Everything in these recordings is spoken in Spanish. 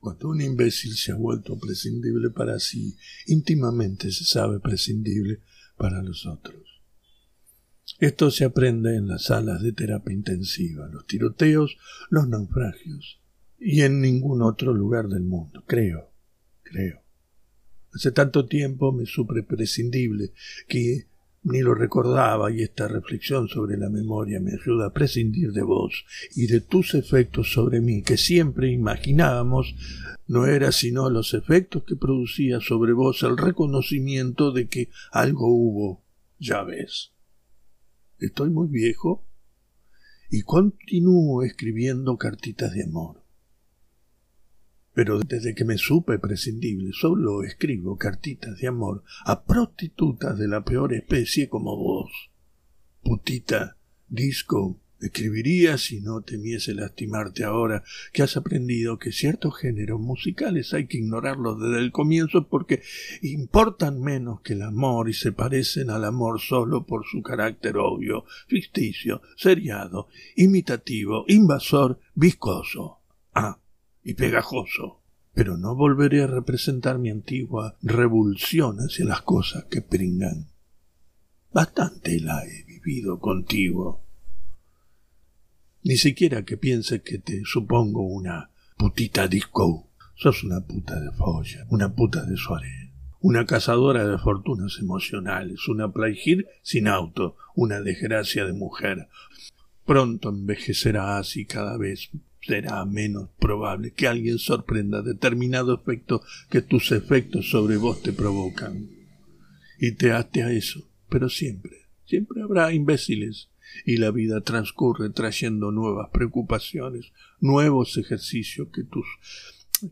Cuando un imbécil se ha vuelto prescindible para sí, íntimamente se sabe prescindible para los otros. Esto se aprende en las salas de terapia intensiva, los tiroteos, los naufragios, y en ningún otro lugar del mundo, creo, creo. Hace tanto tiempo me supe prescindible que ni lo recordaba y esta reflexión sobre la memoria me ayuda a prescindir de vos y de tus efectos sobre mí que siempre imaginábamos no era sino los efectos que producía sobre vos el reconocimiento de que algo hubo, ya ves. Estoy muy viejo y continúo escribiendo cartitas de amor pero desde que me supe prescindible solo escribo cartitas de amor a prostitutas de la peor especie como vos. Putita, disco, escribiría si no temiese lastimarte ahora que has aprendido que ciertos géneros musicales hay que ignorarlos desde el comienzo porque importan menos que el amor y se parecen al amor solo por su carácter obvio, ficticio, seriado, imitativo, invasor, viscoso. Ah, y pegajoso, pero no volveré a representar mi antigua revulsión hacia las cosas que pringan. Bastante la he vivido contigo. Ni siquiera que pienses que te supongo una putita disco. Sos una puta de folla, una puta de soirée, una cazadora de fortunas emocionales, una playgir sin auto, una desgracia de mujer. Pronto envejecerás y cada vez será menos probable que alguien sorprenda determinado efecto que tus efectos sobre vos te provocan. Y te ate a eso, pero siempre, siempre habrá imbéciles, y la vida transcurre trayendo nuevas preocupaciones, nuevos ejercicios que tus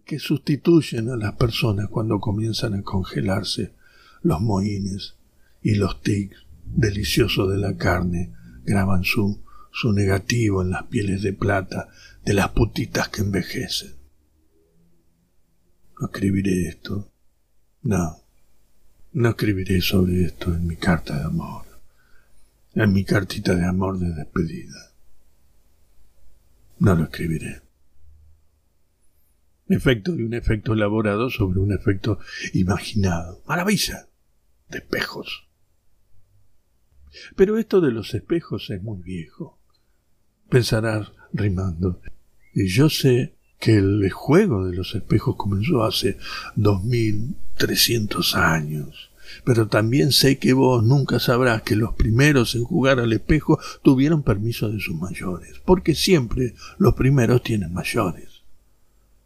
que sustituyen a las personas cuando comienzan a congelarse los mohines y los tics deliciosos de la carne graban su su negativo en las pieles de plata de las putitas que envejecen. No escribiré esto. No. No escribiré sobre esto en mi carta de amor. En mi cartita de amor de despedida. No lo escribiré. Efecto de un efecto elaborado sobre un efecto imaginado. Maravilla. De espejos. Pero esto de los espejos es muy viejo pensarás rimando. Y yo sé que el juego de los espejos comenzó hace dos mil trescientos años. Pero también sé que vos nunca sabrás que los primeros en jugar al espejo tuvieron permiso de sus mayores, porque siempre los primeros tienen mayores.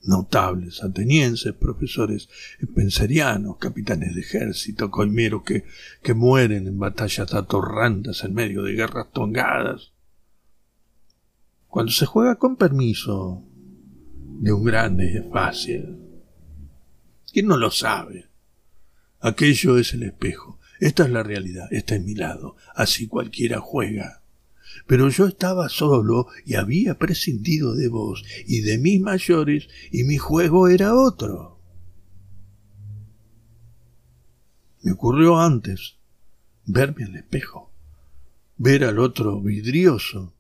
Notables atenienses, profesores penserianos, capitanes de ejército, coimeros que, que mueren en batallas atorrantes en medio de guerras tongadas, cuando se juega con permiso de un grande es fácil. ¿Quién no lo sabe? Aquello es el espejo. Esta es la realidad. Esta es mi lado. Así cualquiera juega. Pero yo estaba solo y había prescindido de vos y de mis mayores y mi juego era otro. Me ocurrió antes verme al espejo, ver al otro vidrioso,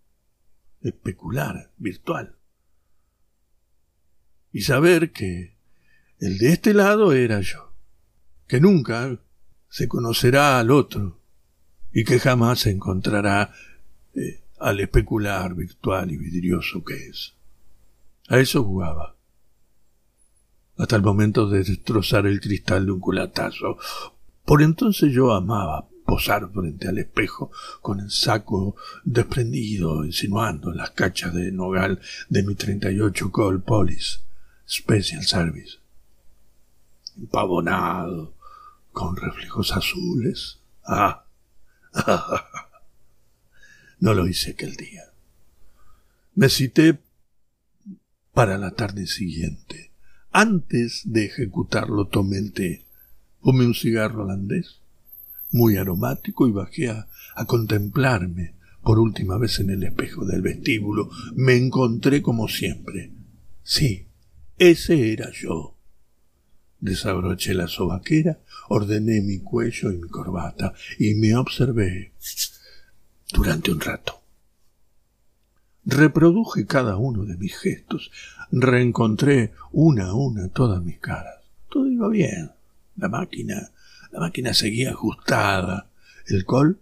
especular, virtual. Y saber que el de este lado era yo, que nunca se conocerá al otro y que jamás se encontrará eh, al especular virtual y vidrioso que es. A eso jugaba. Hasta el momento de destrozar el cristal de un culatazo. Por entonces yo amaba posar frente al espejo con el saco desprendido, insinuando las cachas de nogal de mi 38 Call Police Special Service. Empavonado, con reflejos azules. Ah, no lo hice aquel día. Me cité para la tarde siguiente. Antes de ejecutarlo tomé el té. Un cigarro holandés muy aromático y bajé a, contemplarme por última vez en el espejo del vestíbulo. Me encontré como siempre. Sí, ese era yo. Desabroché la sobaquera, ordené mi cuello y mi corbata y me observé durante un rato. Reproduje cada uno de mis gestos, reencontré una a una todas mis caras. Todo iba bien. La máquina, la máquina seguía ajustada. El col,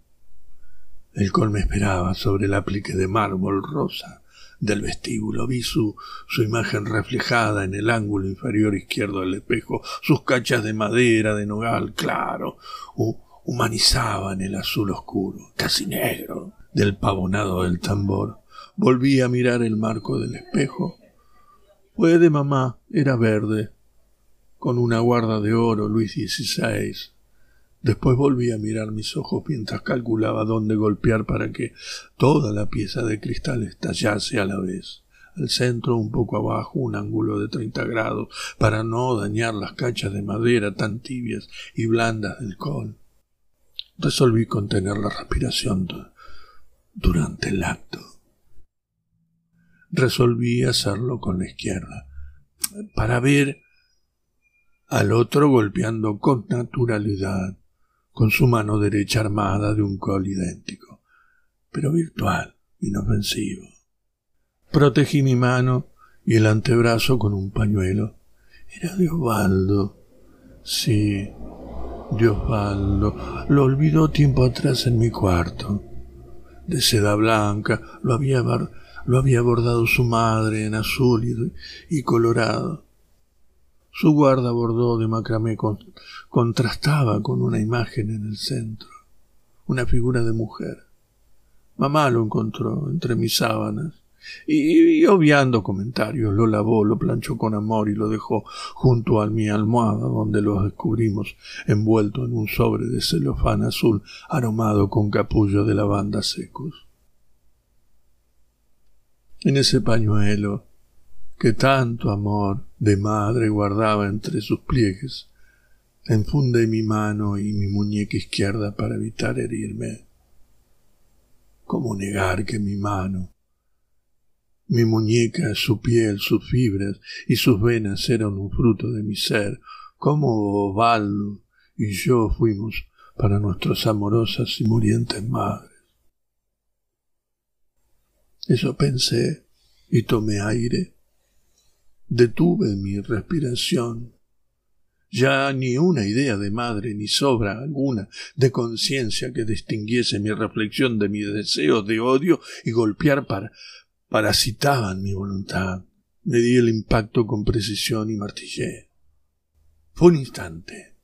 el col me esperaba sobre el aplique de mármol rosa del vestíbulo. Vi su, su imagen reflejada en el ángulo inferior izquierdo del espejo, sus cachas de madera, de nogal claro, humanizaban el azul oscuro, casi negro, del pavonado del tambor. Volví a mirar el marco del espejo. Fue de mamá, era verde, con una guarda de oro Luis XVI. Después volví a mirar mis ojos mientras calculaba dónde golpear para que toda la pieza de cristal estallase a la vez. Al centro, un poco abajo, un ángulo de treinta grados, para no dañar las cachas de madera tan tibias y blandas del col. Resolví contener la respiración durante el acto. Resolví hacerlo con la izquierda, para ver al otro golpeando con naturalidad con su mano derecha armada de un col idéntico, pero virtual, inofensivo. Protegí mi mano y el antebrazo con un pañuelo. Era de. Sí, de. Lo olvidó tiempo atrás en mi cuarto. De seda blanca, lo había, lo había bordado su madre en azul y colorado. Su guarda bordó de macramé contrastaba con una imagen en el centro, una figura de mujer. Mamá lo encontró entre mis sábanas y, obviando comentarios lo lavó, lo planchó con amor y lo dejó junto a mi almohada donde lo descubrimos envuelto en un sobre de celofán azul aromado con capullo de lavanda secos. En ese pañuelo que tanto amor de madre guardaba entre sus pliegues, enfundé mi mano y mi muñeca izquierda para evitar herirme. ¿Cómo negar que mi mano, mi muñeca, su piel, sus fibras y sus venas eran un fruto de mi ser? ¿Cómo Ovaldo y yo fuimos para nuestras amorosas y murientes madres? Eso pensé y tomé aire Detuve mi respiración. Ya ni una idea de madre, ni sobra alguna de conciencia que distinguiese mi reflexión de mis deseos de odio y golpear para parasitaban mi voluntad. Me di el impacto con precisión y martillé. Fue un instante.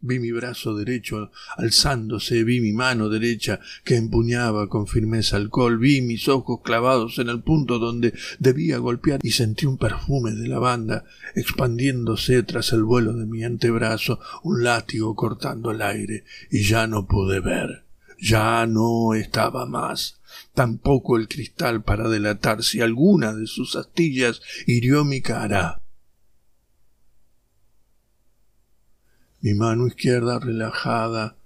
Vi mi brazo derecho alzándose, vi mi mano derecha que empuñaba con firmeza alcohol, vi mis ojos clavados en el punto donde debía golpear y sentí un perfume de lavanda expandiéndose tras el vuelo de mi antebrazo, un látigo cortando el aire, y ya no pude ver, ya no estaba más tampoco el cristal para delatar si alguna de sus astillas hirió mi cara. Mi mano izquierda relajada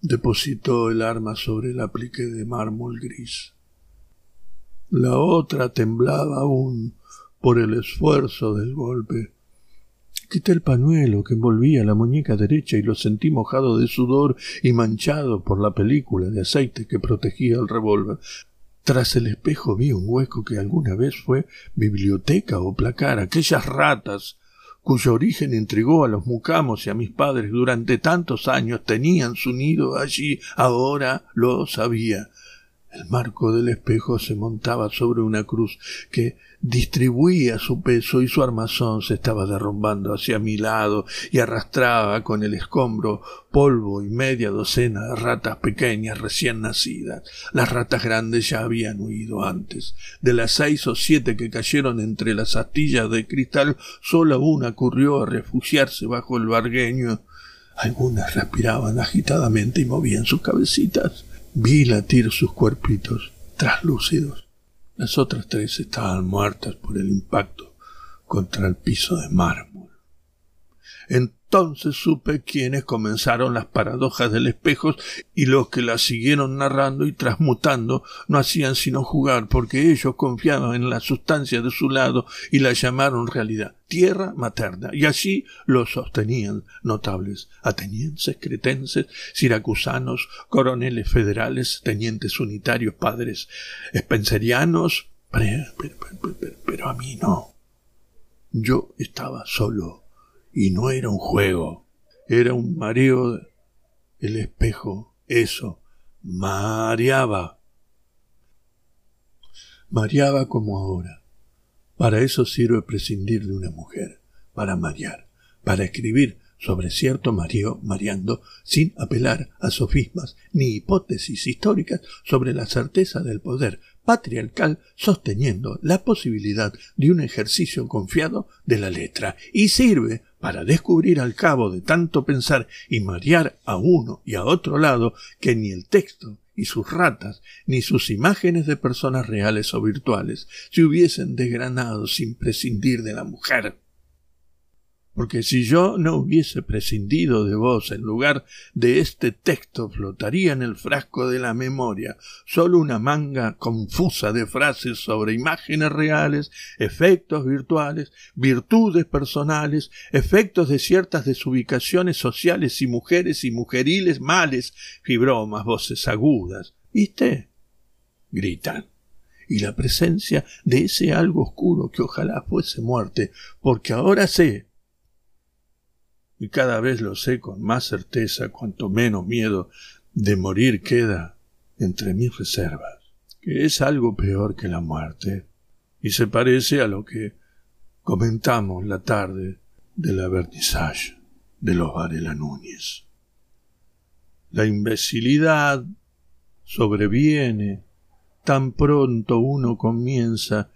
depositó el arma sobre el aplique de mármol gris. La otra temblaba aún por el esfuerzo del golpe. Quité el pañuelo que envolvía la muñeca derecha y lo sentí mojado de sudor y manchado por la película de aceite que protegía el revólver. Tras el espejo vi un hueco que alguna vez fue biblioteca o placar. Aquellas ratas cuyo origen intrigó a los mucamos y a mis padres durante tantos años, tenían su nido allí, ahora lo sabía. El marco del espejo se montaba sobre una cruz que distribuía su peso y su armazón se estaba derrumbando hacia mi lado y arrastraba con el escombro polvo y media docena de ratas pequeñas recién nacidas. Las ratas grandes ya habían huido antes. De las seis o siete que cayeron entre las astillas de cristal, sólo una corrió a refugiarse bajo el bargueño. Algunas respiraban agitadamente y movían sus cabecitas. Vi latir sus cuerpitos traslúcidos. Las otras tres estaban muertas por el impacto contra el piso de mármol. Entonces supe quiénes comenzaron las paradojas del espejo y los que las siguieron narrando y transmutando no hacían sino jugar porque ellos confiaban en la sustancia de su lado y la llamaron realidad, tierra materna, y así lo sostenían notables atenienses, cretenses, siracusanos, coroneles federales, tenientes unitarios, padres spencerianos, pero, pero a mí no. yo estaba solo y no era un juego, era un mareo. El espejo, eso, mareaba. Mareaba como ahora. Para eso sirve prescindir de una mujer, para marear, para escribir sobre cierto mareo mareando sin apelar a sofismas ni hipótesis históricas sobre la certeza del poder patriarcal sosteniendo la posibilidad de un ejercicio confiado de la letra y sirve para descubrir al cabo de tanto pensar y marear a uno y a otro lado que ni el texto y sus ratas, ni sus imágenes de personas reales o virtuales se hubiesen desgranado sin prescindir de la mujer porque si yo no hubiese prescindido de vos en lugar de este texto flotaría en el frasco de la memoria sólo una manga confusa de frases sobre imágenes reales, efectos virtuales, virtudes personales, efectos de ciertas desubicaciones sociales y mujeres y mujeriles males, fibromas, voces agudas. ¿Viste? gritan y la presencia de ese algo oscuro que ojalá fuese muerte, porque ahora sé y cada vez lo sé con más certeza cuanto menos miedo de morir queda entre mis reservas, que es algo peor que la muerte, y se parece a lo que comentamos la tarde de la de los Varela Núñez. La imbecilidad sobreviene tan pronto uno comienza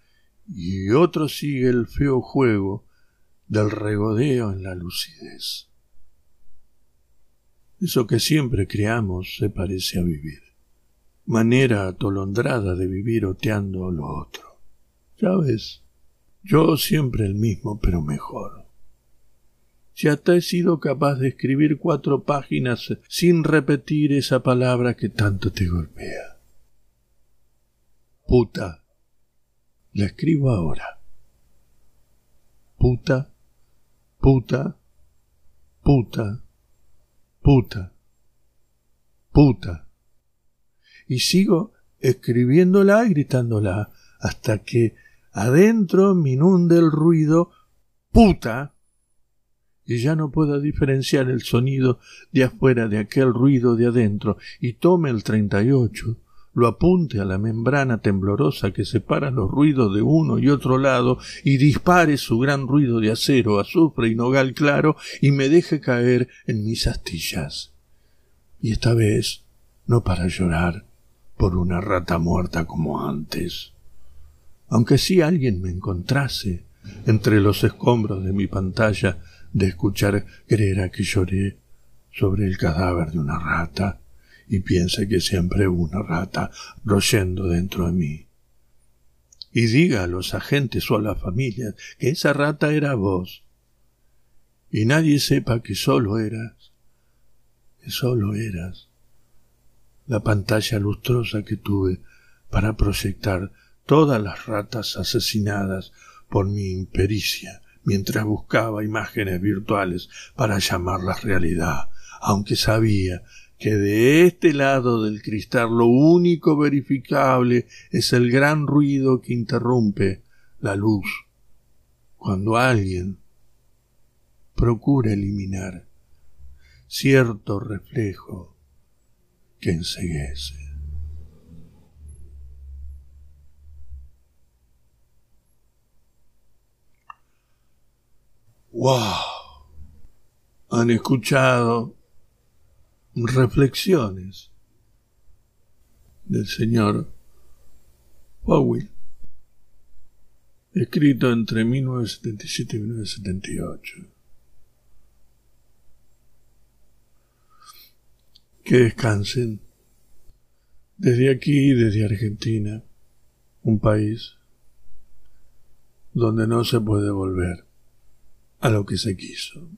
y otro sigue el feo juego del regodeo en la lucidez. Eso que siempre creamos se parece a vivir, manera atolondrada de vivir oteando lo otro. Ya ves, yo siempre el mismo, pero mejor. Si hasta he sido capaz de escribir cuatro páginas sin repetir esa palabra que tanto te golpea. Puta. La escribo ahora. Puta puta, puta, puta, puta. Y sigo escribiéndola y gritándola hasta que adentro me inunde el ruido puta y ya no pueda diferenciar el sonido de afuera de aquel ruido de adentro y tome el treinta y ocho lo apunte a la membrana temblorosa que separa los ruidos de uno y otro lado y dispare su gran ruido de acero, azufre y nogal claro y me deje caer en mis astillas. Y esta vez no para llorar por una rata muerta como antes. Aunque si alguien me encontrase entre los escombros de mi pantalla de escuchar creerá que lloré sobre el cadáver de una rata y piense que siempre hubo una rata royendo dentro de mí. Y diga a los agentes o a las familias que esa rata era vos. Y nadie sepa que solo eras, que solo eras la pantalla lustrosa que tuve para proyectar todas las ratas asesinadas por mi impericia mientras buscaba imágenes virtuales para llamarlas realidad, aunque sabía que de este lado del cristal lo único verificable es el gran ruido que interrumpe la luz cuando alguien procura eliminar cierto reflejo que enseguece. ¡Wow! Han escuchado reflexiones del señor Powell, escrito entre 1977 y 1978. Que descansen desde aquí, desde Argentina, un país donde no se puede volver a lo que se quiso.